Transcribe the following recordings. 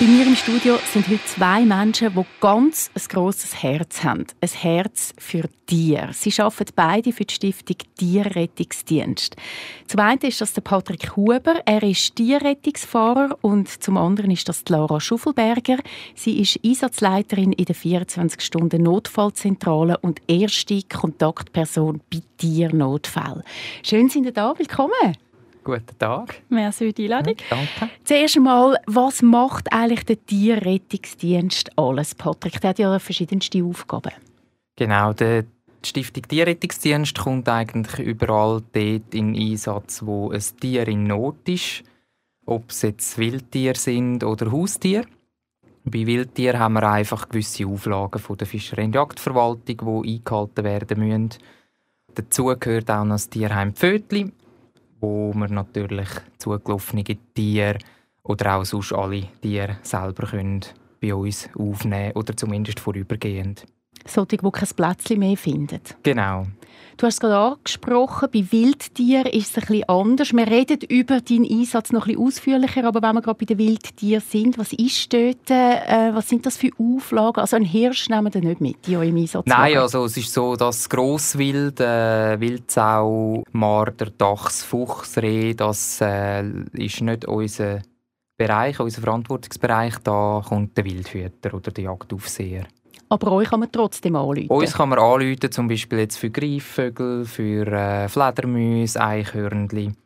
Bei mir im Studio sind heute zwei Menschen, die ganz ein grosses Herz haben. Ein Herz für Tiere. Sie arbeiten beide für die Stiftung Tierrettungsdienst. Zum einen ist das der Patrick Huber. Er ist Tierrettungsfahrer und zum anderen ist das Lara Schuffelberger. Sie ist Einsatzleiterin in der 24-Stunden-Notfallzentrale und erste Kontaktperson bei Tiernotfällen. Schön, sind Sie da. Willkommen. Guten Tag. Merci für die Einladung. Danke. Zuerst einmal, was macht eigentlich der Tierrettungsdienst alles? Patrick, der hat ja verschiedenste Aufgaben. Genau, der die Stiftung Tierrettungsdienst kommt eigentlich überall dort in Einsatz, wo ein Tier in Not ist. Ob es jetzt Wildtiere sind oder Haustiere. Bei Wildtieren haben wir einfach gewisse Auflagen von der Fischerei- und Jagdverwaltung, die eingehalten werden müssen. Dazu gehört auch noch das Tierheim Pfötli, wo wir natürlich zugelaufene Tiere oder auch sonst alle Tiere selber können bei uns aufnehmen oder zumindest vorübergehend. Solche, die kein Plätzchen mehr finden. Genau. Du hast es gerade angesprochen, bei Wildtieren ist es ein bisschen anders. Wir reden über deinen Einsatz noch ein bisschen ausführlicher, aber wenn wir gerade bei den Wildtieren sind, was ist dort, äh, was sind das für Auflagen? Also ein Hirsch nehmen wir nicht mit, euch im Einsatz Nein, also es ist so, dass Grosswild, äh, Wildsau, Marder, Dachs, Fuchs, Reh, das äh, ist nicht unser Bereich, unser Verantwortungsbereich. Da kommt der Wildhüter oder der Jagdaufseher. Aber euch kann man trotzdem anrufen. Uns kann man anrufen, zum Beispiel jetzt für Greifvögel, für äh, Fledermäuse, Eichhörnchen.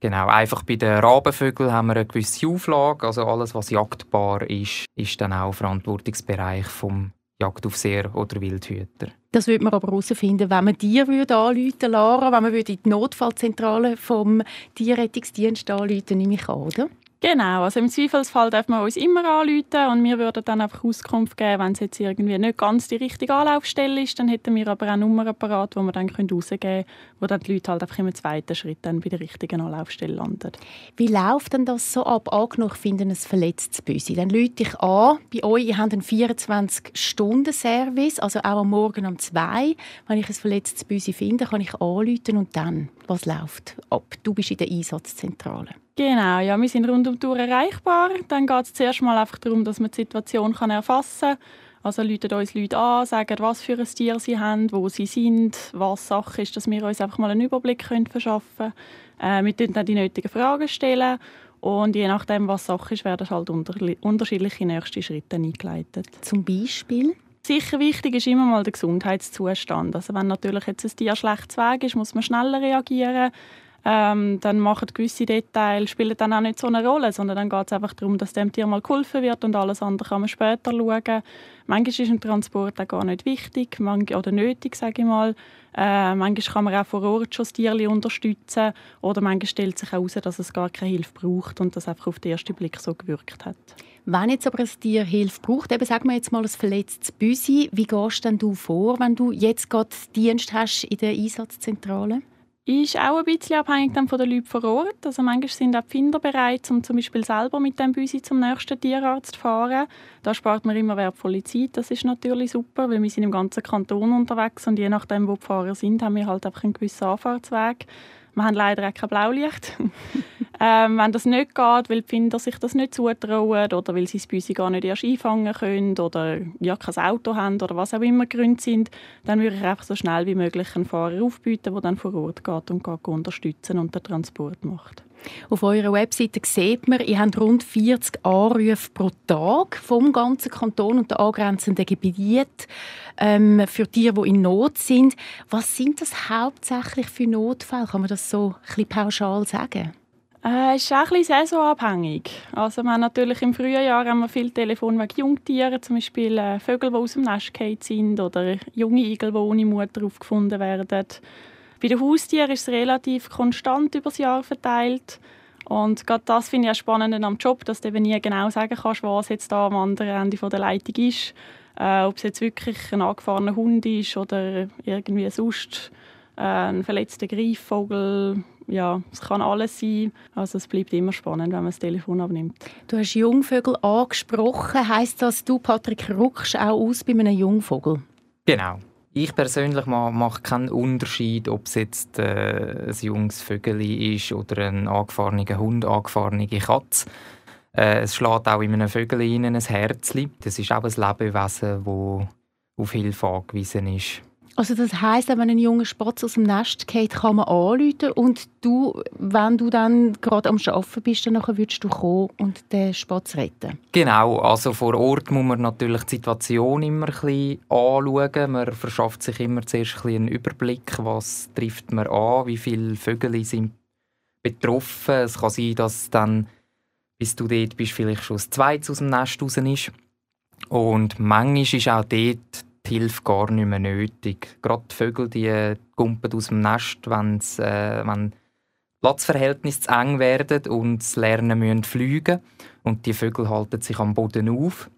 Genau, einfach bei den Rabenvögeln haben wir eine gewisse Auflage. Also alles, was jagdbar ist, ist dann auch Verantwortungsbereich vom Jagdaufseher oder Wildhüter. Das würde man aber herausfinden, wenn man dir würde anrufen Lara, wenn man würde in die Notfallzentrale vom Tierrettungsdienst anrufen, nehme ich an, oder? Genau, also im Zweifelsfall darf man uns immer anrufen und wir würden dann einfach Auskunft geben, wenn es jetzt irgendwie nicht ganz die richtige Anlaufstelle ist, dann hätten wir aber auch Nummern parat, wo wir dann rausgeben können, wo dann die Leute halt einfach im zweiten Schritt dann bei der richtigen Anlaufstelle landen. Wie läuft denn das so ab? Angenommen, ich finde ein verletztes Büsi. Dann rufe ich an, bei euch, ihr habt einen 24-Stunden-Service, also auch am Morgen um 2. Wenn ich ein verletztes Büsi finde, kann ich anrufen und dann, was läuft ab? Du bist in der Einsatzzentrale. Genau, ja, wir sind rund um die Uhr erreichbar. Dann geht es zuerst mal einfach darum, dass man die Situation kann erfassen kann. Also läuten uns Leute an, sagen, was für ein Tier sie haben, wo sie sind, was Sache ist, dass wir uns einfach mal einen Überblick können verschaffen können. Äh, wir stellen dann die nötigen Fragen stellen und je nachdem, was Sache ist, werden halt unter unterschiedliche nächste Schritte eingeleitet. Zum Beispiel? Sicher wichtig ist immer mal der Gesundheitszustand. Also wenn natürlich jetzt ein Tier schlecht Weg ist, muss man schneller reagieren ähm, dann machen gewisse Details spielen dann auch nicht so eine Rolle, sondern dann geht es einfach darum, dass dem Tier mal geholfen wird und alles andere kann man später schauen. Manchmal ist ein Transport auch gar nicht wichtig oder nötig, sage ich mal. Äh, manchmal kann man auch vor Ort schon das Tier unterstützen oder manchmal stellt sich heraus, dass es gar keine Hilfe braucht und das einfach auf den ersten Blick so gewirkt hat. Wenn jetzt aber ein Tier Hilfe braucht, eben sagen wir jetzt mal ein verletztes Büsi, wie gehst denn du vor, wenn du jetzt gerade Dienst hast in der Einsatzzentrale? Ist auch ein bisschen abhängig dann von den Leuten vor Ort. Also manchmal sind auch die Finder bereit, um zum Beispiel selber mit dem Büsi zum nächsten Tierarzt zu fahren. Da spart man immer wertvolle Zeit. Das ist natürlich super, weil wir sind im ganzen Kanton unterwegs und je nachdem, wo die Fahrer sind, haben wir halt einfach einen gewissen Anfahrtsweg. Wir haben leider auch kein Blaulicht. ähm, wenn das nicht geht, weil die Finder sich das nicht zutrauen oder weil sie das Büsi gar nicht erst einfangen können oder ja, kein Auto haben oder was auch immer Gründe sind, dann würde ich einfach so schnell wie möglich einen Fahrer aufbieten, der dann vor Ort geht und geht unterstützen und den Transport macht. Auf eurer Webseite sieht man, ihr habt rund 40 Anrufe pro Tag vom ganzen Kanton und den angrenzenden Gebieten ähm, für Tiere, die in Not sind. Was sind das hauptsächlich für Notfälle? Kann man das so ein pauschal sagen? Äh, es ist auch ein bisschen saisonabhängig. Also wir haben natürlich im Frühjahr haben wir viel Telefon wegen Jungtieren, zum Beispiel äh, Vögel, die aus dem Nest gefallen sind oder junge Igel, die ohne Mutter aufgefunden werden. Bei den Haustieren ist es relativ konstant über das Jahr verteilt. Und gerade das finde ich auch spannend am Job, dass du eben nie genau sagen kannst, was jetzt da am anderen Ende der Leitung ist. Äh, ob es jetzt wirklich ein angefahrener Hund ist oder irgendwie sonst äh, ein verletzter Greifvogel. Ja, es kann alles sein. Also es bleibt immer spannend, wenn man das Telefon abnimmt. Du hast Jungvögel angesprochen. Heißt das, du, Patrick, ruckst auch aus bei einem Jungvogel? Genau. Ich persönlich mache keinen Unterschied, ob es jetzt äh, ein junges Vögel ist oder ein angefahrener Hund, angefahrene Katze. Äh, es schlägt auch in einem Vögel ein Herz. Das ist auch ein Lebewesen, das auf Hilfe angewiesen ist. Also das heisst, wenn ein junger Spatz aus dem Nest geht, kann man anrufen und du, wenn du dann gerade am Arbeiten bist, dann würdest du kommen und den Spatz retten? Genau, also vor Ort muss man natürlich die Situation immer ein bisschen anschauen. Man verschafft sich immer zuerst ein einen Überblick, was trifft man an, wie viele Vögel sind betroffen. Es kann sein, dass dann, bis du dort bist, vielleicht schon das Zweite aus dem Nest raus ist. Und manchmal ist auch dort die Hilfe gar nicht mehr nötig. Gerade die Vögel die gumpen aus dem Nest, wenn's, äh, wenn Platzverhältnisse zu eng werden und das Lernen müssen fliegen und die Vögel halten sich am Boden auf.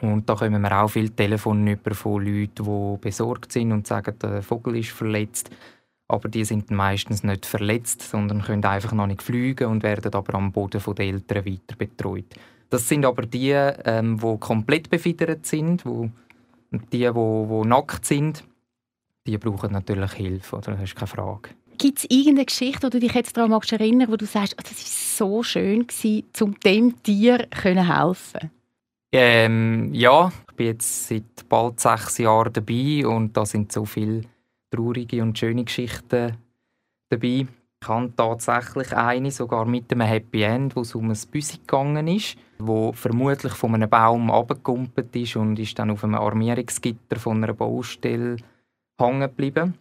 Und da kommen wir auch viele Telefone über von Leuten, die besorgt sind und sagen, der Vogel ist verletzt. Aber die sind meistens nicht verletzt, sondern können einfach noch nicht fliegen und werden aber am Boden der Eltern weiter betreut. Das sind aber die, ähm, die komplett befiedert sind, die und die, die, die nackt sind, die brauchen natürlich Hilfe, oder? Das ist keine Frage. Gibt es irgendeine Geschichte, wo du dich jetzt daran magst erinnern, wo du sagst, oh, das war so schön, gewesen, um dem Tier können helfen ähm, Ja, ich bin jetzt seit bald sechs Jahren dabei und da sind so viele traurige und schöne Geschichten dabei. Ich habe tatsächlich eine, sogar mit einem Happy End, wo es um ein Büsi gegangen ist, wo vermutlich von einem Baum abgekumpelt ist und ist dann auf einem Armierungsgitter von einer Baustelle hängen geblieben.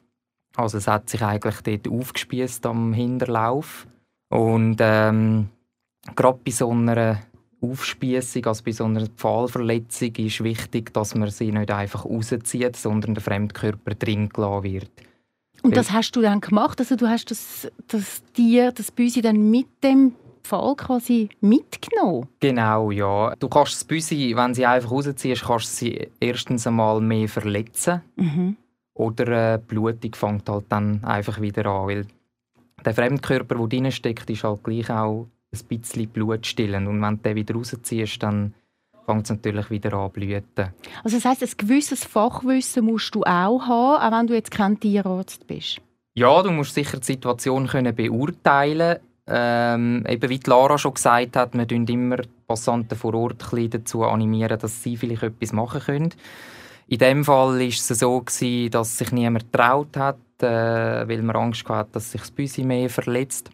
Also es hat sich eigentlich dort aufgespießt am Hinterlauf. Und ähm, gerade bei so einer Aufspießung, also bei so einer Pfahlverletzung, ist wichtig, dass man sie nicht einfach rauszieht, sondern der Fremdkörper drin gelassen wird. Und das hast du dann gemacht? Also du hast das, das Tier, das Büsi dann mit dem Fall quasi mitgenommen? Genau, ja. Du kannst das Büsi, wenn sie einfach rausziehst, kannst sie erstens einmal mehr verletzen. Mhm. Oder äh, die Blutung fängt halt dann einfach wieder an, weil der Fremdkörper, der drin steckt, ist halt gleich auch ein bisschen blutstillend. Und wenn du den wieder rausziehst, dann fängt es natürlich wieder an blüten. Also das heisst, ein gewisses Fachwissen musst du auch haben, auch wenn du jetzt kein Tierarzt bist? Ja, du musst sicher die Situation können beurteilen ähm, eben wie Lara schon gesagt hat, wir tun immer Passanten vor Ort dazu animieren, dass sie vielleicht etwas machen können. In dem Fall war es so, gewesen, dass sich niemand getraut hat, äh, weil man Angst hatte, dass sich das Büsi mehr verletzt.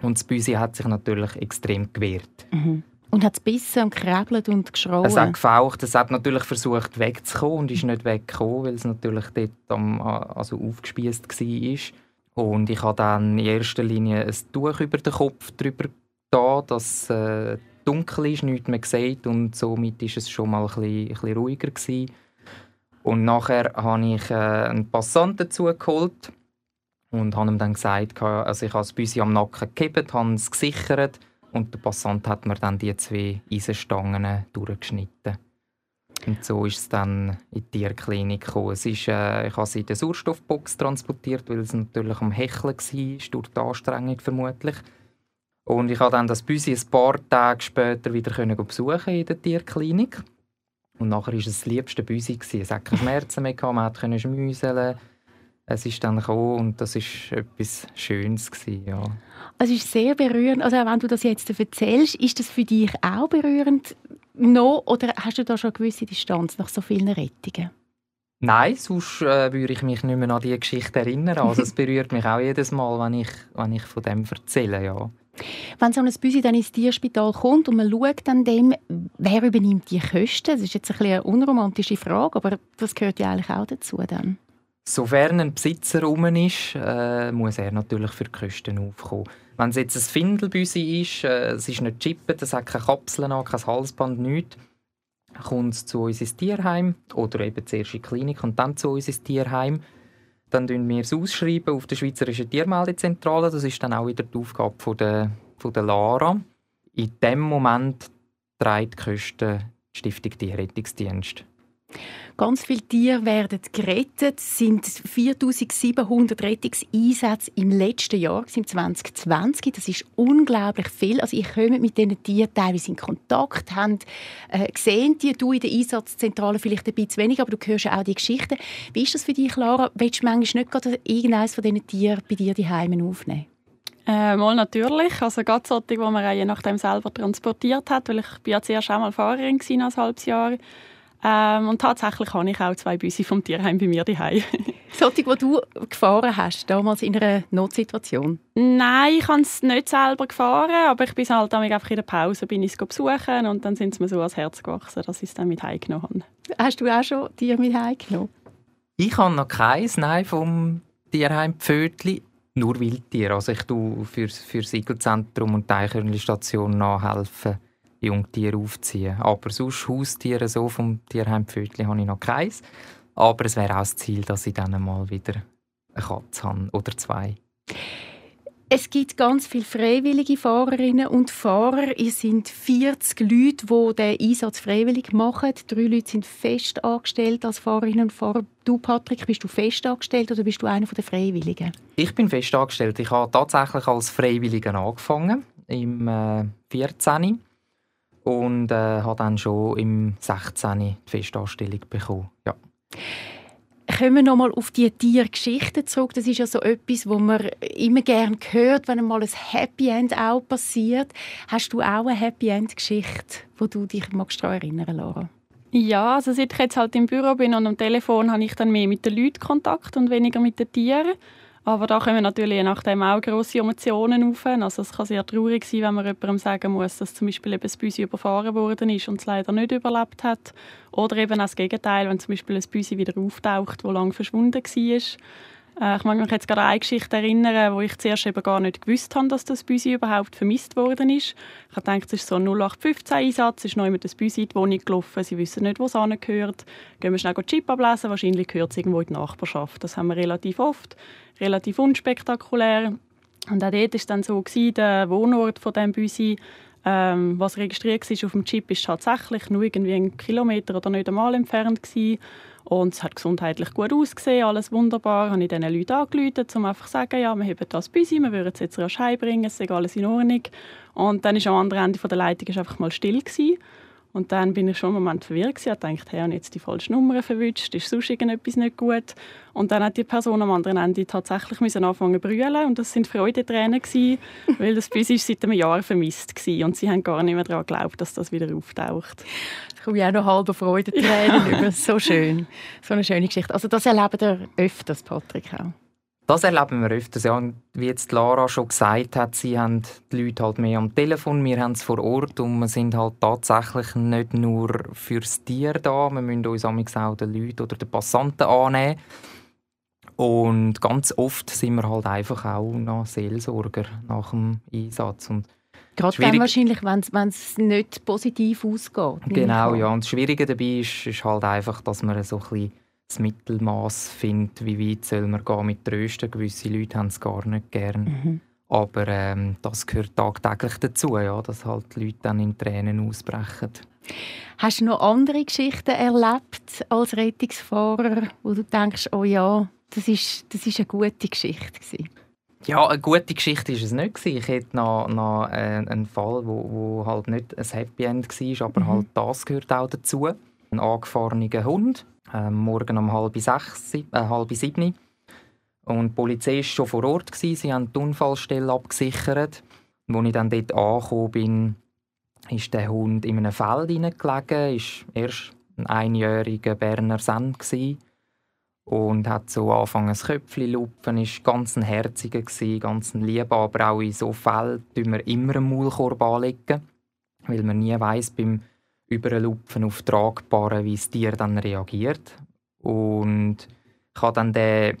Und das Büsi hat sich natürlich extrem gewehrt. Mhm. Und hat es bissen und gekrebelt und geschrauen? Es hat gefaucht. Es hat natürlich versucht wegzukommen und ist nicht weggekommen, weil es natürlich dort am, also aufgespießt war. Und ich habe dann in erster Linie ein Tuch über den Kopf drüber da, dass äh, dunkel ist, nichts mehr sieht und somit ist es schon mal ein bisschen, ein bisschen ruhiger gewesen. Und nachher habe ich äh, einen Passant dazu geholt und habe ihm dann gesagt, also ich habe das Büsi am Nacken gehebt, habe es gesichert und der Passant hat mir dann die zwei Eisenstangen durchgeschnitten. Und so ist es dann in die Tierklinik gekommen. Es ist, äh, ich habe sie in der Sauerstoffbox transportiert, weil es natürlich am Hecheln war, durch die Anstrengung vermutlich. Und ich habe dann das Büsi ein paar Tage später wieder besuchen in der Tierklinik. Und nachher war es das liebste Büsi. Es hatte keine Schmerzen mehr, man konnte schmüseln es ist dann gekommen und das ist etwas Schönes gewesen, ja. Es ist sehr berührend. Also wenn du das jetzt erzählst, ist das für dich auch berührend noch, oder hast du da schon eine gewisse Distanz nach so vielen Rettungen? Nein, sonst äh, würde ich mich nicht mehr an diese Geschichte erinnern. Also es berührt mich auch jedes Mal, wenn ich, wenn ich von dem erzähle, ja. Wenn so ein Büsi dann ins Tierspital kommt und man schaut dann dem, wer übernimmt die Kosten? Das ist jetzt ein eine unromantische Frage, aber das gehört ja eigentlich auch dazu dann. Sofern ein Besitzer rum ist, äh, muss er natürlich für die Kosten aufkommen. Wenn es jetzt ein Findelbüsi ist, äh, es ist nicht chippet, es hat keine Kapseln an, kein Halsband, nichts, kommt es zu uns ins Tierheim oder eben zuerst in die Klinik und dann zu uns ins Tierheim. Dann schreiben wir es ausschreiben auf der Schweizerischen Tiermeldezentrale. Das ist dann auch wieder die Aufgabe von der, von der Lara. In dem Moment trägt die Kosten die Stiftung Tierrettungsdienst. Ganz viele Tiere werden gerettet. Es sind 4700 Rettungseinsätze im letzten Jahr, im 2020. Das ist unglaublich viel. Also ich komme mit diesen Tieren teilweise in Kontakt, haben äh, gesehen die du in der Einsatzzentrale vielleicht ein bisschen weniger, aber du hörst auch die Geschichten. Wie ist das für dich, Lara? Willst du manchmal nicht gerade irgendeines von diesen Tieren bei dir die Heimen aufnehmen? Äh, mal natürlich. Also gerade solche, die man je nachdem selber transportiert hat, weil ich bin ja zuerst auch mal Fahrerin ein halbes Jahr. Ähm, und tatsächlich habe ich auch zwei Büsi vom Tierheim bei mir daheim. Solche, die du gefahren hast, damals in einer Notsituation? Nein, ich habe es nicht selber gefahren, aber ich bin halt einfach in der Pause bin ich es besuchen und dann sind sie mir so ans Herz gewachsen, dass ich es dann mit heimgenommen habe. Hast du auch schon Tiere mit heimgenommen? Ich habe noch keins, nein, vom Tierheim Pfötli. Nur Wildtiere. Also ich tue für, für das Igelzentrum und die Eichhörnchenstation nachhelfen Jungtiere aufziehen. Aber sonst Haustiere so vom Tierheim Pfötli habe ich noch keins. Aber es wäre auch das Ziel, dass ich dann mal wieder eine Katze habe oder zwei. Es gibt ganz viele freiwillige Fahrerinnen und Fahrer. Ihr sind 40 Leute, die diesen Einsatz freiwillig machen. Drei Leute sind fest angestellt als Fahrerinnen und Fahrer. Du, Patrick, bist du fest angestellt oder bist du einer der Freiwilligen? Ich bin fest angestellt. Ich habe tatsächlich als Freiwilliger angefangen, im äh, 14 und äh, habe dann schon im 16. die Festanstellung bekommen. Ja. Kommen wir nochmal auf die Tiergeschichten zurück. Das ist ja so etwas, wo man immer gerne hört, wenn mal ein Happy End auch passiert. Hast du auch eine Happy End Geschichte, wo du dich magst daran erinnern, Laura? Ja, also seit ich jetzt halt im Büro bin und am Telefon habe ich dann mehr mit den Leuten Kontakt und weniger mit den Tieren. Aber da kommen natürlich je nachdem auch grosse Emotionen auf. Also es kann sehr traurig sein, wenn man jemandem sagen muss, dass zum Beispiel eben das Büsi überfahren worden ist und es leider nicht überlebt hat. Oder eben auch das Gegenteil, wenn zum Beispiel ein Büsi wieder auftaucht, wo lange verschwunden war. Äh, ich mag mich jetzt gerade an eine Geschichte erinnern, wo ich zuerst eben gar nicht gewusst habe, dass das Büsi überhaupt vermisst worden ist. Ich habe gedacht, es ist so ein 0815-Einsatz, es ist noch immer das Büsi in die Wohnung gelaufen, sie wissen nicht, wo es hingehört. Gehen wir schnell den Chip ablesen, wahrscheinlich gehört es irgendwo in die Nachbarschaft. Das haben wir relativ oft, relativ unspektakulär. Und auch dort war es dann so, gewesen, der Wohnort von diesem Büsi, ähm, was registriert war auf dem Chip, ist tatsächlich nur irgendwie einen Kilometer oder nicht einmal entfernt gewesen. Und es hat gesundheitlich gut ausgesehen, alles wunderbar. Ich habe diesen Leuten angerufen, um einfach zu sagen, ja, wir haben das bei uns, wir würden es jetzt rasch heimbringen, es ist alles in Ordnung. Und dann war am anderen Ende der Leitung einfach mal still. Gewesen. Und dann bin ich schon einen Moment verwirrt gewesen, dachte, hey, habe jetzt die falsche Nummer verwünscht, ist sonst irgendetwas nicht gut? Und dann hat die Person am anderen Ende tatsächlich müssen anfangen zu brüllen und das sind Freudentränen gewesen, weil das Bus ist seit einem Jahr vermisst gewesen und sie haben gar nicht mehr daran geglaubt, dass das wieder auftaucht. Ich komme auch noch halbe Freudentränen über. So schön. So eine schöne Geschichte. Also das erlebt ihr öfters, Patrick, auch? Das erleben wir öfters. Ja. wie jetzt Lara schon gesagt hat, sie haben die Leute halt mehr am Telefon, wir haben es vor Ort und wir sind halt tatsächlich nicht nur fürs Tier da, wir müssen uns auch den Leuten oder den Passanten annehmen. Und ganz oft sind wir halt einfach auch noch Seelsorger nach dem Einsatz. Und Gerade dann wahrscheinlich, wenn es nicht positiv ausgeht. Genau, ja. Und das Schwierige dabei ist, ist halt einfach, dass man so ein bisschen das Mittelmaß findet, wie weit soll man gehen mit Trösten. Gewisse Leute haben es gar nicht gern. Mhm. Aber ähm, das gehört tagtäglich dazu, ja, dass halt die Leute dann in Tränen ausbrechen. Hast du noch andere Geschichten erlebt als Rettungsfahrer, wo du denkst, oh ja, das ist, das ist eine gute Geschichte gewesen? Ja, eine gute Geschichte war es nicht. Ich hatte noch, noch äh, einen Fall, wo, wo halt nicht ein Happy End war, aber mhm. halt das gehört auch dazu. Ein angefahrener Hund, äh, morgen um halb sechs, äh, halb sieben. Und die Polizei war schon vor Ort. Gewesen. Sie haben die Unfallstelle abgesichert. Als ich dann dort angekommen bin, ist der Hund in einem Feld hineingelegen. War erst ein einjähriger Berner Senn. Und hat so angefangen, ein Köpfchen lupfen, ist ganz ein herziger, ganz ein lieber, aber auch in so Fällen tun wir immer einen Maulkorb anlegen, weil man nie weiß beim Überlupfen auf Tragbaren, wie das Tier dann reagiert. Und ich habe dann den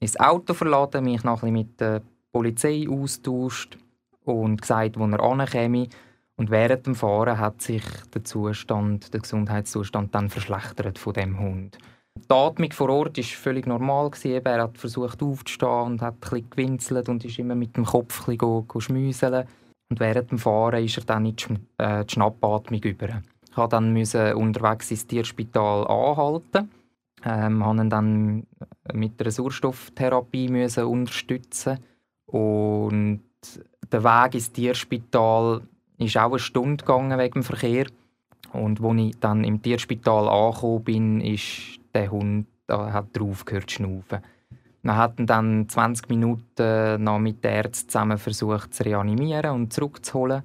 ins Auto verladen, mich noch mit der Polizei austauscht und gesagt, wo er ankäme. Und während dem Fahren hat sich der Zustand, der Gesundheitszustand dann verschlechtert von dem Hund. Die Atmung vor Ort war völlig normal. Er hat versucht aufzustehen und hat ein gewinselt und ist immer mit dem Kopf ein bisschen. Und während dem Fahren ist er dann in die, äh, Schnappatmung über. Ich musste dann unterwegs ins Tierspital anhalten. Ähm, musste ihn dann mit einer Sauerstofftherapie müssen unterstützen und der Weg ins Tierspital ist auch eine Stunde gegangen wegen dem Verkehr. Und als ich dann im Tierspital angekommen bin, ist der Hund da hat drauf gehört schnaufen. Wir hatten dann 20 Minuten noch mit den Ärzten zusammen versucht zu reanimieren und zurückzuholen.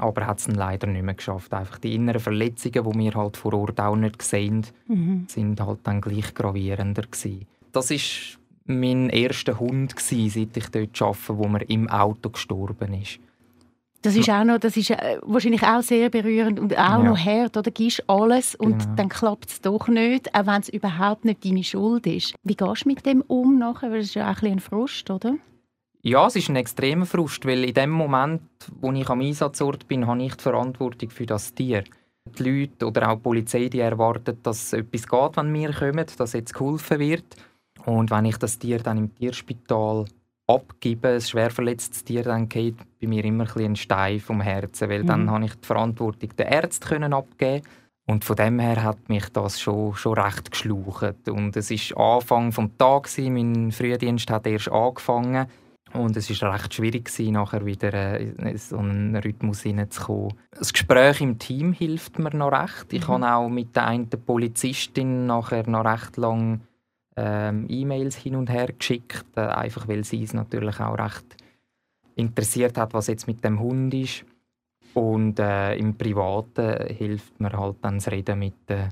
Aber hat es leider nicht mehr geschafft. Einfach die inneren Verletzungen, die wir halt vor Ort auch nicht gesehen mhm. sind halt dann gleich gravierender gewesen. Das ist mein erster Hund gewesen, seit ich dort arbeite, wo mir im Auto gestorben ist. Das ist auch noch, das ist äh, wahrscheinlich auch sehr berührend und auch ja. noch hart, oder? Gibst alles und genau. dann klappt es doch nicht, auch wenn es überhaupt nicht deine Schuld ist. Wie gehst du mit dem um nachher? Weil es ist ja auch ein, ein Frust, oder? Ja, es ist ein extremer Frust, weil in dem Moment, wo ich am Einsatzort bin, habe ich die Verantwortung für das Tier. Die Leute oder auch die Polizei, die erwarten, dass etwas geht, wenn wir kommen, dass jetzt geholfen wird. Und wenn ich das Tier dann im Tierspital abgebe, ein schwer verletztes Tier, dann geht bei mir immer ein, ein Stein vom Herzen, weil mhm. dann habe ich die Verantwortung den Ärzten abgeben und von dem her hat mich das schon, schon recht geschlaucht. Und es war Anfang des Tages, mein Frühdienst hat erst angefangen und es war recht schwierig, nachher wieder in so einen Rhythmus hineinzukommen. Das Gespräch im Team hilft mir noch recht. Ich mhm. habe auch mit der einen Polizistin nachher noch recht lange ähm, E-Mails hin und her geschickt, äh, einfach weil sie es natürlich auch recht interessiert hat, was jetzt mit dem Hund ist. Und äh, im Privaten hilft mir halt dann das Reden mit den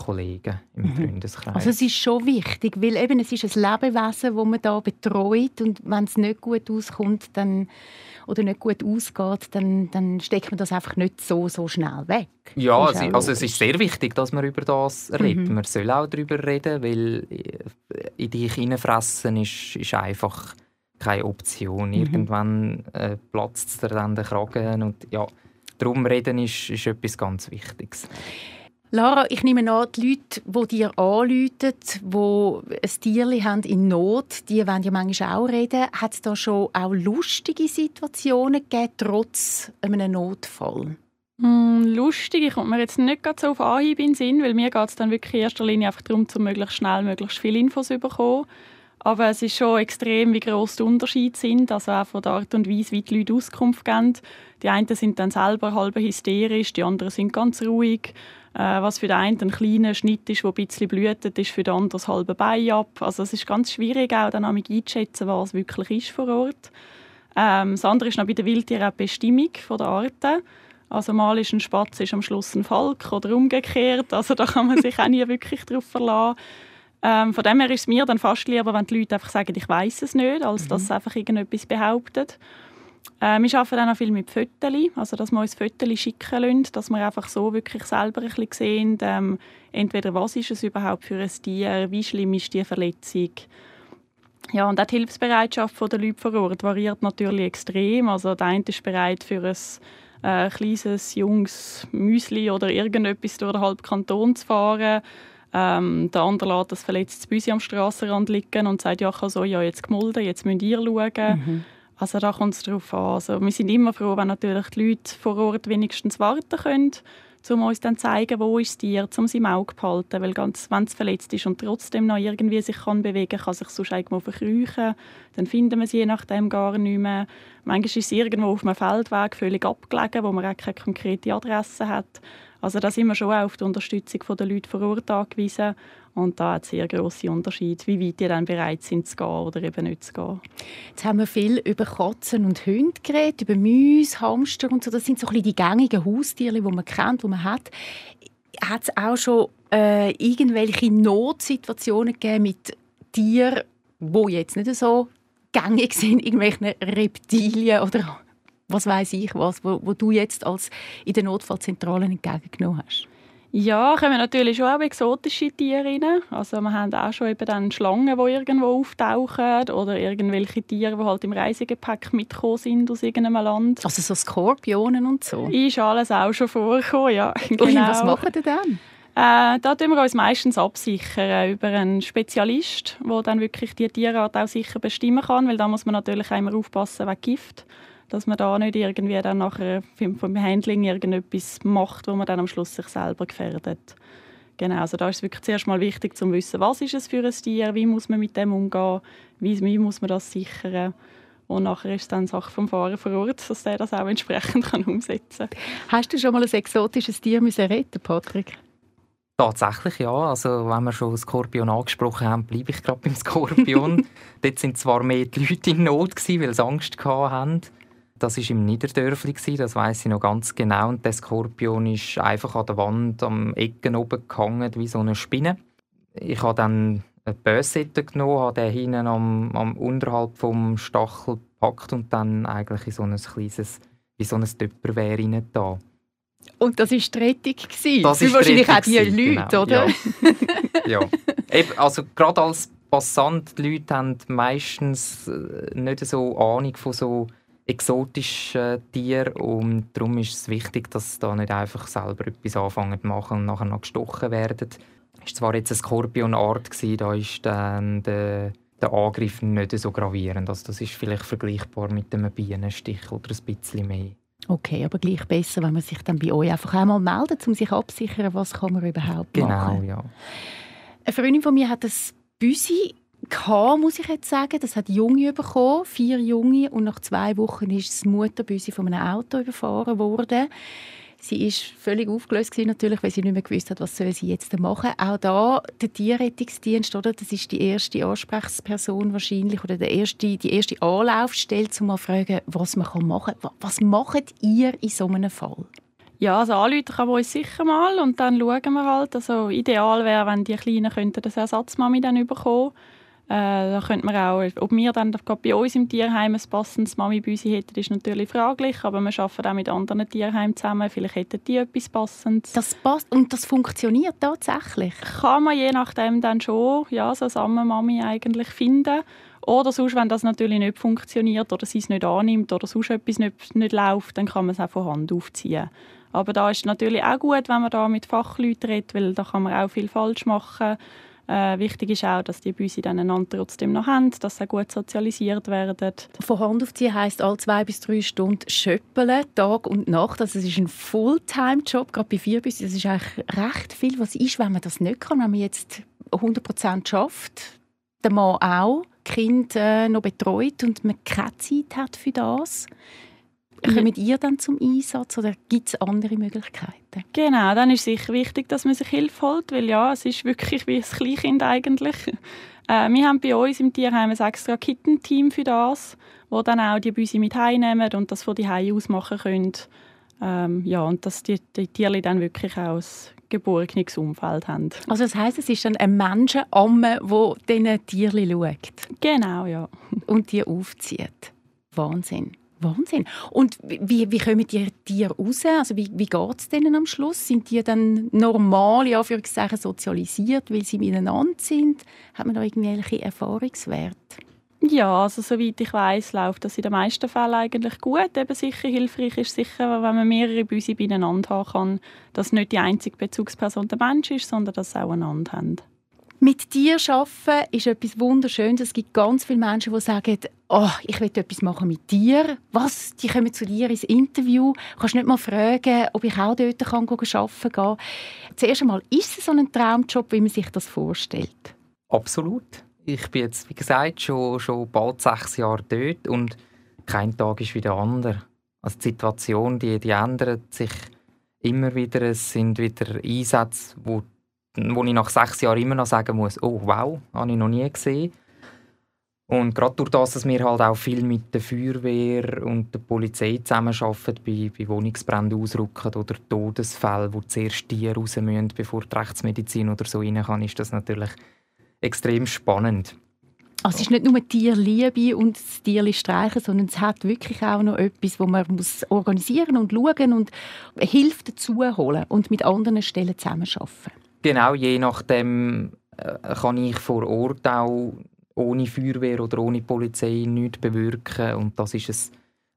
Kollegen im mhm. Freundeskreis. Also es ist schon wichtig, weil eben es ist ein Lebewesen, das man da betreut und wenn es nicht gut auskommt, dann oder nicht gut ausgeht, dann, dann steckt man das einfach nicht so, so schnell weg. Ja, also, also es ist sehr wichtig, dass man über das redet. Mhm. Man soll auch darüber reden, weil äh, in dich hineinfressen ist, ist einfach keine Option. Mhm. Irgendwann äh, platzt dir dann den Kragen und ja, darum reden ist, ist etwas ganz Wichtiges. Lara, ich nehme an, die Leute, die dir anrufen, die ein Tier haben in Not, die wollen ja manchmal auch reden. Hat es da schon auch lustige Situationen gegeben, trotz einem Notfall? Mm, lustig kommt mir jetzt nicht so auf Anhieb in den Sinn, weil mir geht es dann wirklich in erster Linie einfach darum, zu möglichst schnell möglichst viele Infos zu bekommen. Aber es ist schon extrem, wie gross die Unterschiede sind, also auch von der Art und Weise, wie die Leute Auskunft geben. Die einen sind dann selber halb hysterisch, die anderen sind ganz ruhig. Äh, was für den einen ein kleiner Schnitt ist, der ein bisschen blüht, ist für den anderen das halbe Bein ab. Also es ist ganz schwierig, auch dann einzuschätzen, was wirklich ist vor Ort. Ähm, das andere ist noch bei den Wildtieren auch die Bestimmung der Arten. Also mal ist ein Spatz ist am Schluss ein Falk oder umgekehrt. Also da kann man sich auch nie wirklich darauf verlassen. Ähm, von dem her ist es mir dann fast lieber, wenn die Leute einfach sagen, ich weiß es nicht, als mhm. dass sie einfach irgendetwas behaupten. Äh, wir arbeiten auch viel mit Fotos, also dass wir uns Fotos schicken lassen, dass wir einfach so wirklich selber ein bisschen sehen, ähm, entweder was ist es überhaupt für ein Tier, wie schlimm ist die Verletzung. Ja, und auch die Hilfsbereitschaft der Leute vor Ort variiert natürlich extrem. Also der eine ist bereit für ein äh, kleines, junges Müsli oder irgendetwas durch den halben Kanton zu fahren. Ähm, der andere lässt das verletzte Büsi am Strassenrand liegen und sagt, ja, ich habe so, ja, jetzt gemolden, jetzt müsst ihr schauen. Mhm. Also da kommt es darauf an. Also, wir sind immer froh, wenn natürlich die Leute vor Ort wenigstens warten können, um uns dann zu zeigen, wo ist das Tier, um sie im Auge zu behalten. Weil ganz, wenn es verletzt ist und trotzdem noch irgendwie sich kann bewegen kann, sich sonst irgendwo verkrüchen, dann finden wir sie je nachdem gar nicht mehr. Manchmal ist es irgendwo auf einem Feldweg völlig abgelegen, wo man auch keine konkrete Adresse hat. Also da sind wir schon auf die Unterstützung der Leute vor Ort angewiesen. Und da hat es sehr grosse Unterschiede, wie weit die dann bereit sind zu gehen oder eben nicht zu gehen. Jetzt haben wir viel über Katzen und Hunde geredet, über Mäuse, Hamster und so. Das sind so ein bisschen die gängigen Haustiere, die man kennt, die man hat. Hat es auch schon äh, irgendwelche Notsituationen gegeben mit Tieren, die jetzt nicht so gängig sind, irgendwelchen Reptilien oder was weiß ich was, wo, wo du jetzt als in der Notfallzentrale entgegengenommen hast? Ja, kommen natürlich schon auch exotische Tiere rein. Also wir haben auch schon eben dann Schlangen, die irgendwo auftauchen oder irgendwelche Tiere, die halt im Reisegepäck mitgekommen sind aus irgendeinem Land. Also so Skorpionen und so? Ist alles auch schon vorgekommen, ja. Genau. Und was machen die dann? Äh, da tun wir uns meistens absichern über einen Spezialist, der dann wirklich die Tierart auch sicher bestimmen kann, weil da muss man natürlich auch immer aufpassen wegen Gift dass man da nicht irgendwie dann nachher vom Handling irgendetwas macht, wo man dann am Schluss sich selber gefährdet. Genau, also da ist es wirklich zuerst mal wichtig zu wissen, was ist es für ein Tier, wie muss man mit dem umgehen, wie, wie muss man das sichern. Und nachher ist es dann Sache vom Fahrer vor Ort, dass der das auch entsprechend kann umsetzen kann. Hast du schon mal ein exotisches Tier müssen retten, Patrick? Tatsächlich ja. Also, wenn wir schon Skorpion angesprochen haben, bleibe ich gerade beim Skorpion. Dort sind zwar mehr die Leute in Not, gewesen, weil sie Angst hatten. Das war im Niederdörfli, das weiß ich noch ganz genau. Und der Skorpion ist einfach an der Wand am Ecken oben gehangen, wie so eine Spinne. Ich habe dann eine Bössette genommen, habe den hinten am, am unterhalb vom Stachel gepackt und dann eigentlich in so ein kleines, wie so ein Tupperware rein da. Und das war die Rettung? Gewesen. Das ist wahrscheinlich auch die Leute, genau, oder? Ja. ja. Eben, also gerade als Passant, die Leute haben meistens äh, nicht so Ahnung von so exotischen Tieren und darum ist es wichtig, dass sie da nicht einfach selber etwas anfangen zu machen und nachher noch gestochen werden. Es war zwar jetzt eine Skorpionart, da ist dann der, der Angriff nicht so gravierend. Also das ist vielleicht vergleichbar mit einem Bienenstich oder ein bisschen mehr. Okay, aber gleich besser, wenn man sich dann bei euch einfach einmal meldet, um sich abzusichern, was kann man überhaupt genau, machen. Genau, ja. Eine Freundin von mir hat ein Büsi gehabt, muss ich jetzt sagen. Das hat Junge bekommen, vier Junge, und nach zwei Wochen ist das Mutterbüsi von einem Auto überfahren worden. Sie ist völlig aufgelöst gewesen, natürlich, weil sie nicht mehr gewusst hat, was soll sie jetzt machen. Auch da der Tierrettungsdienst, oder? Das ist die erste Ansprechperson wahrscheinlich oder der erste, die erste Anlaufstelle, um mal zu fragen, was man machen kann. Was macht ihr in so einem Fall? Ja, also anrufen kann man uns sicher mal und dann schauen wir halt. Also ideal wäre, wenn die Kleinen könnten das Ersatzmami dann bekommen da könnte man auch, ob wir dann bei uns im Tierheim ein passendes Mami-Büsi hätten, ist natürlich fraglich, aber wir arbeiten auch mit anderen Tierheimen zusammen, vielleicht hätten die etwas Passendes. Das passt und das funktioniert tatsächlich? Kann man je nachdem dann schon ja, so eine Mami eigentlich finden. Oder sonst, wenn das natürlich nicht funktioniert oder sie es nicht annimmt oder sonst etwas nicht, nicht läuft, dann kann man es auch von Hand aufziehen. Aber da ist es natürlich auch gut, wenn man da mit Fachleuten redet, weil da kann man auch viel falsch machen äh, wichtig ist auch, dass die Büsi dann einander trotzdem noch haben, dass sie gut sozialisiert werden. Von Hand aufziehen heisst alle zwei bis drei Stunden schöppeln, Tag und Nacht. Also es ist ein Fulltime-Job, gerade bei vier Büsi. Das ist eigentlich recht viel. Was ist, wenn man das nicht kann, wenn man jetzt 100% schafft, der Mann auch, Kind äh, noch betreut und man keine Zeit hat für das? Kommt ihr dann zum Einsatz oder gibt es andere Möglichkeiten? Genau, dann ist es sicher wichtig, dass man sich Hilfe holt, weil ja, es ist wirklich wie ein Kleinkind eigentlich. Äh, wir haben bei uns im Tierheim ein extra Kittenteam für das, wo dann auch die Büsi mit heimnehmen und das von die Hause aus machen können. Ähm, ja, und dass die, die Tiere dann wirklich ein geborgenes Umfeld haben. Also das heißt, es ist dann ein Menschenamme, der diesen Tieren schaut? Genau, ja. Und die aufzieht. Wahnsinn. Wahnsinn. Und wie, wie kommen die Tiere raus? Also wie, wie geht es denen am Schluss? Sind die dann normal, ja, für sozialisiert, weil sie miteinander sind? Hat man da irgendwelche Erfahrungswerte? Ja, also soweit ich weiß, läuft das in den meisten Fällen eigentlich gut. Eben sicher hilfreich ist sicher, wenn man mehrere Büsi beieinander haben kann, dass nicht die einzige Bezugsperson der Mensch ist, sondern dass sie auch einander haben. Mit dir arbeiten ist etwas Wunderschönes. Es gibt ganz viele Menschen, die sagen, oh, ich will etwas machen mit dir. Was? Die kommen zu dir ins Interview. Kannst nicht mal fragen, ob ich auch dort kann arbeiten kann. Zuerst einmal, ist es so ein Traumjob, wie man sich das vorstellt? Absolut. Ich bin jetzt, wie gesagt, schon, schon bald sechs Jahre dort und kein Tag ist wie der andere. Also die Situation, die, die ändert sich immer wieder. Es sind wieder Einsätze, die wo ich nach sechs Jahren immer noch sagen muss, oh wow, habe ich noch nie gesehen. Und gerade durch das, dass wir halt auch viel mit der Feuerwehr und der Polizei zusammenarbeiten, bei, bei Wohnungsbränden ausrücken oder Todesfällen, wo zuerst Tiere raus müssen, bevor die Rechtsmedizin oder so rein kann, ist das natürlich extrem spannend. Also es ist nicht nur Tierliebe und das Tierli streichen, sondern es hat wirklich auch noch etwas, wo man muss organisieren und schauen und Hilfe dazu holen und mit anderen Stellen zusammenarbeiten. Genau, je nachdem äh, kann ich vor Ort auch ohne Feuerwehr oder ohne Polizei nichts bewirken. Und das ist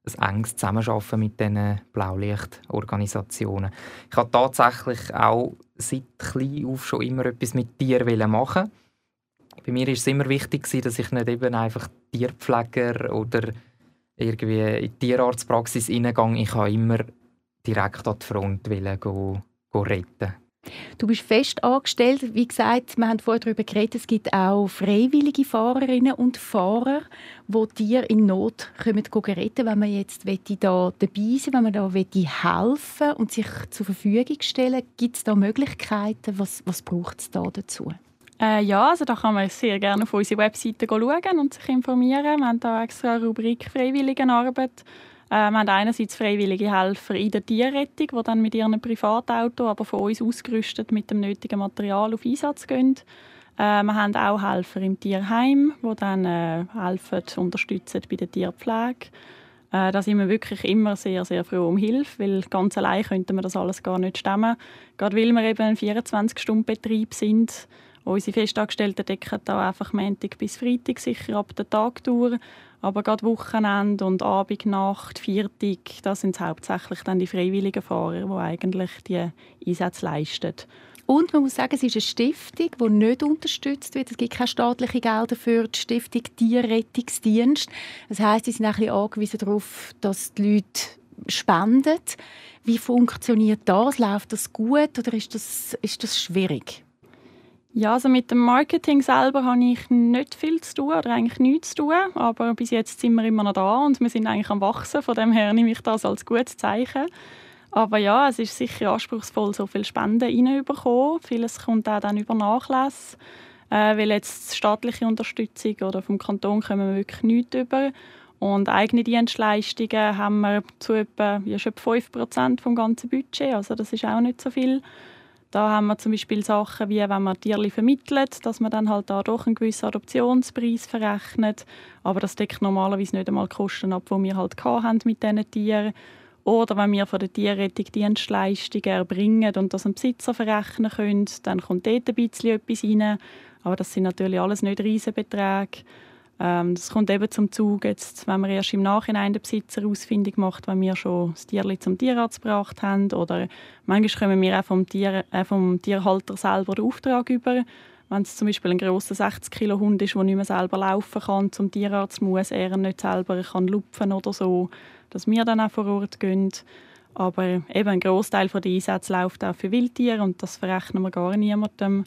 ein, ein enges Zusammenarbeiten mit diesen Blaulichtorganisationen. Ich habe tatsächlich auch seit klein auf schon immer etwas mit Tieren machen. Bei mir ist es immer wichtig, dass ich nicht eben einfach Tierpfleger oder irgendwie in die Tierarztpraxis reingehe, ich habe immer direkt an die Front go, go retten. Du bist fest angestellt. Wie gesagt, wir haben vorher darüber geredet, es gibt auch freiwillige Fahrerinnen und Fahrer, die Tiere in Not kommen, retten Wenn man jetzt da dabei sein wenn man da helfen und sich zur Verfügung stellen gibt es da Möglichkeiten? Was, was braucht es da dazu? Äh, ja, also da kann man sehr gerne auf unsere Webseite schauen und sich informieren. Wir haben da extra eine Rubrik Freiwilligenarbeit äh, wir haben einerseits freiwillige Helfer in der Tierrettung, die dann mit ihrem Privatauto, aber von uns ausgerüstet mit dem nötigen Material auf Einsatz gehen. Äh, wir haben auch Helfer im Tierheim, die dann äh, helfen, unterstützen bei der Tierpflege. Äh, da sind wir wirklich immer sehr, sehr froh um Hilfe, weil ganz allein könnten wir das alles gar nicht stemmen. Gerade weil wir eben ein 24-Stunden-Betrieb sind. Unsere Festangestellten decken da einfach Montag bis Freitag sicher ab der Tagtour. Aber gerade Wochenende und Abend, Nacht, Viertag, das sind hauptsächlich dann die freiwilligen Fahrer, die eigentlich die Einsätze leisten. Und man muss sagen, es ist eine Stiftung, die nicht unterstützt wird. Es gibt keine staatlichen Gelder für die Stiftung Tierrettungsdienst. Das heißt, sie sind ein bisschen angewiesen darauf, dass die Leute spenden. Wie funktioniert das? Läuft das gut oder ist das, ist das schwierig? Ja, also mit dem Marketing selber habe ich nicht viel zu tun oder eigentlich nichts zu tun, aber bis jetzt sind wir immer noch da und wir sind eigentlich am wachsen, von dem her nehme ich das als gutes Zeichen. Aber ja, es ist sicher anspruchsvoll, so viele Spenden reinzubekommen. Vieles kommt auch dann über Nachlass, äh, weil jetzt staatliche Unterstützung oder vom Kanton kommen wir wirklich nichts über. Und eigene Dienstleistungen haben wir zu etwa, ja, schon 5% vom ganzen Budget, also das ist auch nicht so viel. Da haben wir zum Beispiel Sachen wie, wenn man Tiere vermittelt, dass man dann halt da doch einen gewissen Adoptionspreis verrechnet. Aber das deckt normalerweise nicht einmal die Kosten ab, die wir halt haben mit diesen Tieren. Oder wenn wir von der Tierrettung Dienstleistungen erbringen und das einem Besitzer verrechnen können, dann kommt dort ein bisschen etwas rein. Aber das sind natürlich alles nicht Riesenbeträge. Ähm, das kommt eben zum Zug, jetzt, wenn man erst im Nachhinein den Besitzer ausfindig macht, wenn wir schon das Tier zum Tierarzt gebracht haben. Oder manchmal kommen wir auch vom, Tier, äh, vom Tierhalter selber den Auftrag über. Wenn es zum Beispiel ein grosser 60-Kilo-Hund ist, der nicht mehr selber laufen kann, zum Tierarzt muss, er nicht selber kann lupfen oder so, dass wir dann auch vor Ort gehen. Aber eben ein Großteil der Einsätze läuft auch für Wildtiere und das verrechnen wir gar niemandem.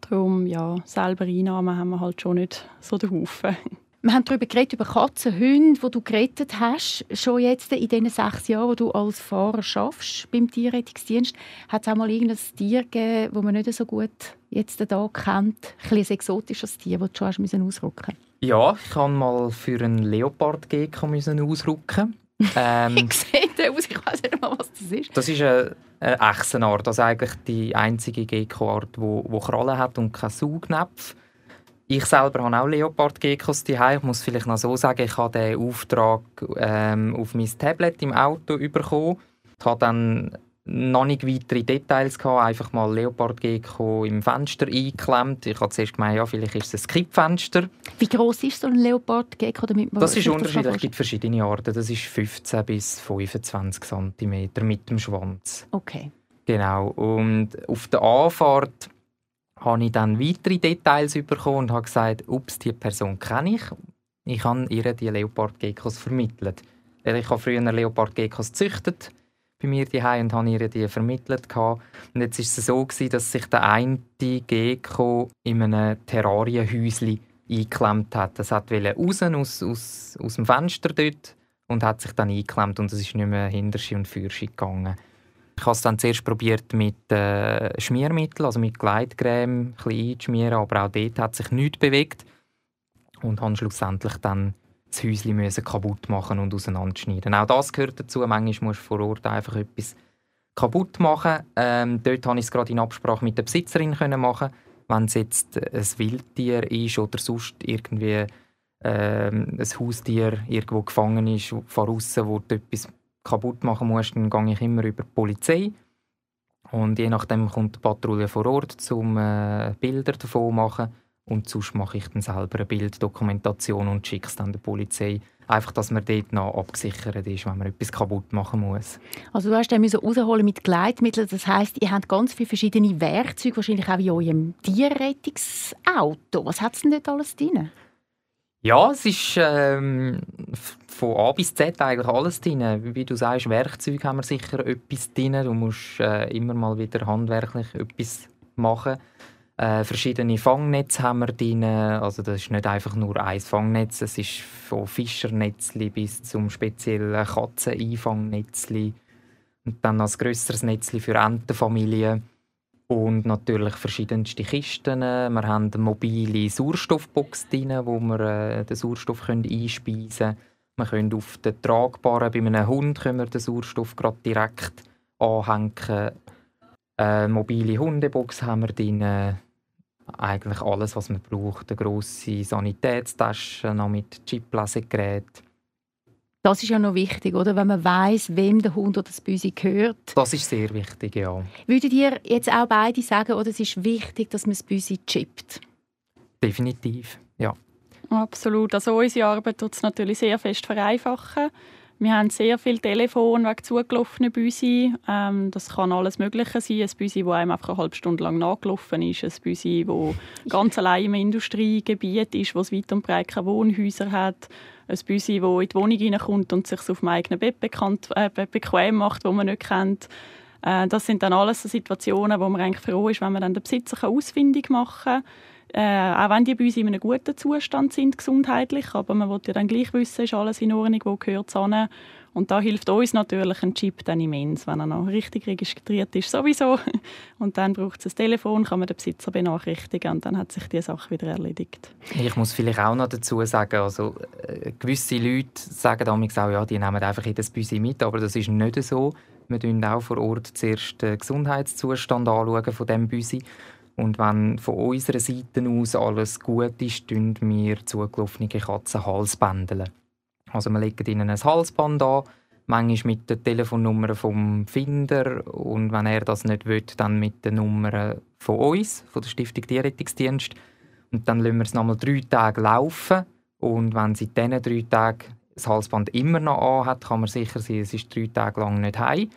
Darum, ja, selber Einnahmen haben wir halt schon nicht so den Haufen. Wir haben darüber geredet, über Katzen, Hunde, die du gerettet hast. Schon jetzt in den sechs Jahren, wo du als Fahrer schaffst beim Tierrettungsdienst, hat es auch mal irgendein Tier gegeben, das man nicht so gut jetzt da kennt? Ein, ein exotisches Tier, das du schon hast ausrücken Ja, ich kann mal für einen Leopard ausrücken. Ähm, sieht der aus? Ich weiß nicht mal, was das ist. Das ist eine, eine Echsenart. Das ist eigentlich die einzige Gecko-Art, die Krallen hat und keine Saugnäpfe. Ich selber habe auch Leopard-Geckos daheim. Ich muss vielleicht noch so sagen, ich habe den Auftrag ähm, auf mein Tablet im Auto bekommen. Ich habe dann noch nicht weitere Details gehabt, einfach mal Leopard Gecko im Fenster eingeklemmt. Ich habe zuerst gemeint, ja, vielleicht ist es ein Kippfenster. Wie groß ist so ein Leopard Gecko? Damit man das ist unterschiedlich, es gibt verschiedene Arten. Das ist 15 bis 25 cm mit dem Schwanz. Okay. Genau. Und auf der Anfahrt habe ich dann weitere Details bekommen und habe gesagt, ups, die Person kenne ich. Ich habe ihr die Leopard Geckos vermittelt. Ich habe früher Leopard Geckos gezüchtet bei mir daheim und habe ihr die vermittelt. Und jetzt war es so, dass sich der eine Gecko in einem Terrarienhäuschen eingeklemmt hat. Das hat raus aus, aus, aus dem Fenster dort und hat sich dann eingeklemmt und es ist nicht mehr Hinterschi und Fürschi gegangen. Ich habe es dann zuerst probiert mit äh, Schmiermittel, also mit Gleitcreme ein einzuschmieren, aber auch dort hat sich nichts bewegt und habe schlussendlich dann das Häuschen müssen kaputt machen und auseinanderschneiden. Auch das gehört dazu. Manchmal musst du vor Ort einfach etwas kaputt machen. Ähm, dort konnte ich es gerade in Absprache mit der Besitzerin machen. Wenn es jetzt ein Wildtier ist oder sonst irgendwie ähm, ein Haustier irgendwo gefangen ist von außen, wo du etwas kaputt machen musst, dann gehe ich immer über die Polizei. Und je nachdem kommt die Patrouille vor Ort, um äh, Bilder davon zu machen. Und sonst mache ich dann selber eine Bilddokumentation und schicke es dann der Polizei. Einfach, dass man dort noch abgesichert ist, wenn man etwas kaputt machen muss. Also du hast den rausholen mit Gleitmitteln. Das heißt, ihr habt ganz viele verschiedene Werkzeuge, wahrscheinlich auch in eurem Tierrettungsauto. Was hat es denn dort alles drin? Ja, es ist ähm, von A bis Z eigentlich alles drin. Wie du sagst, Werkzeug haben wir sicher etwas drin. Du musst äh, immer mal wieder handwerklich etwas machen. Äh, verschiedene Fangnetze haben wir drin. Also das ist nicht einfach nur ein Fangnetz. Es ist von Fischernetzli bis zum speziellen Katzeneinfangnetzli. Und dann als grösseres Netzli für Entenfamilien. Und natürlich verschiedenste Kisten. Wir haben eine mobile Sauerstoffbox drin, wo wir äh, den Sauerstoff einspeisen können. Wir können auf den tragbaren, bei einem Hund können wir den Sauerstoff gerade direkt anhängen. Eine mobile Hundebox haben wir drin. Eigentlich alles, was man braucht. Eine grosse Sanitätstasche noch mit Chip-Lesegerät. Das ist ja noch wichtig, oder? Wenn man weiß, wem der Hund oder das Büsi gehört. Das ist sehr wichtig, ja. Würdet ihr jetzt auch beide sagen, oder es ist wichtig, dass man das Büsi chippt? Definitiv, ja. Absolut. Also unsere Arbeit tut es natürlich sehr fest vereinfachen. Wir haben sehr viel Telefon wegen zugelaufenen Büsi. Ähm, das kann alles Mögliche sein. Ein Büsi, das einem einfach eine halbe Stunde lang nachgelaufen ist. Ein Büsi, das ganz allein im Industriegebiet ist, das weit und breit keine Wohnhäuser hat. Ein Büsi, das in die Wohnung hineinkommt und sich auf dem eigenen Bett bekannt, äh, bequem macht, das man nicht kennt. Äh, das sind dann alles so Situationen, wo man eigentlich froh ist, wenn man dann den Besitzer ausfindig machen kann äh, auch wenn die bei uns in einem guten Zustand sind, gesundheitlich, aber man will ja dann gleich wissen, ist alles in Ordnung, wo gehört es hin. Und da hilft uns natürlich ein Chip dann immens, wenn er noch richtig registriert ist, sowieso. Und dann braucht es ein Telefon, kann man den Besitzer benachrichtigen und dann hat sich die Sache wieder erledigt. Ich muss vielleicht auch noch dazu sagen, also äh, gewisse Leute sagen damals auch, ja, die nehmen einfach jedes Büsi mit, aber das ist nicht so. Wir schauen auch vor Ort zuerst den Gesundheitszustand anschauen von diesem Büsi und wenn von unserer Seite aus alles gut ist, tun wir zugelaufene Katzen Halsbändeln. Also wir legen ihnen ein Halsband an, manchmal mit der Telefonnummer vom Finder und wenn er das nicht will, dann mit der Nummer von uns, von der Stiftung Tierrettungsdienst. Und dann lassen wir es nochmal drei Tage laufen und wenn sie diesen drei Tagen das Halsband immer noch an hat, kann man sicher sein, es ist drei Tage lang nicht heim.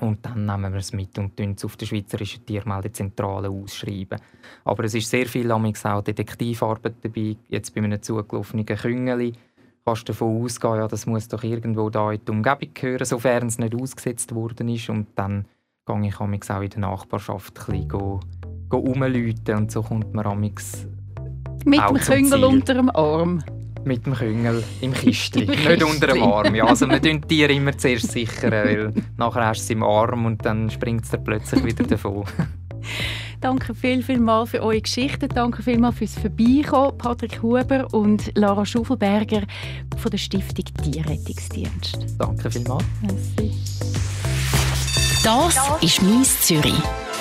Und dann nehmen wir es mit und es auf der Schweizerischen Tiermeldezentrale ausschreiben. Aber es ist sehr viel auch Detektivarbeit dabei. Jetzt bei einem zugelaufenen Küngeli kannst du davon ausgehen, ja, das muss doch irgendwo da in die Umgebung gehören, sofern es nicht ausgesetzt worden ist. Und dann gehe ich auch in der Nachbarschaft ein bisschen go, go und so kommt man amigs mit dem Küngel unter dem Arm. Mit dem Küngel im Kistli, nicht unter dem Arm. Ja, also wir tun die Tiere immer zuerst sichern, weil nachher hast du sie im Arm und dann springt es dann plötzlich wieder davon. Danke viel, viel mal für eure Geschichten. Danke viel mal fürs Vorbeikommen. Patrick Huber und Lara Schuffelberger von der Stiftung Tierrettungsdienst. Danke vielmals. Merci. Das ist «Mies Zürich».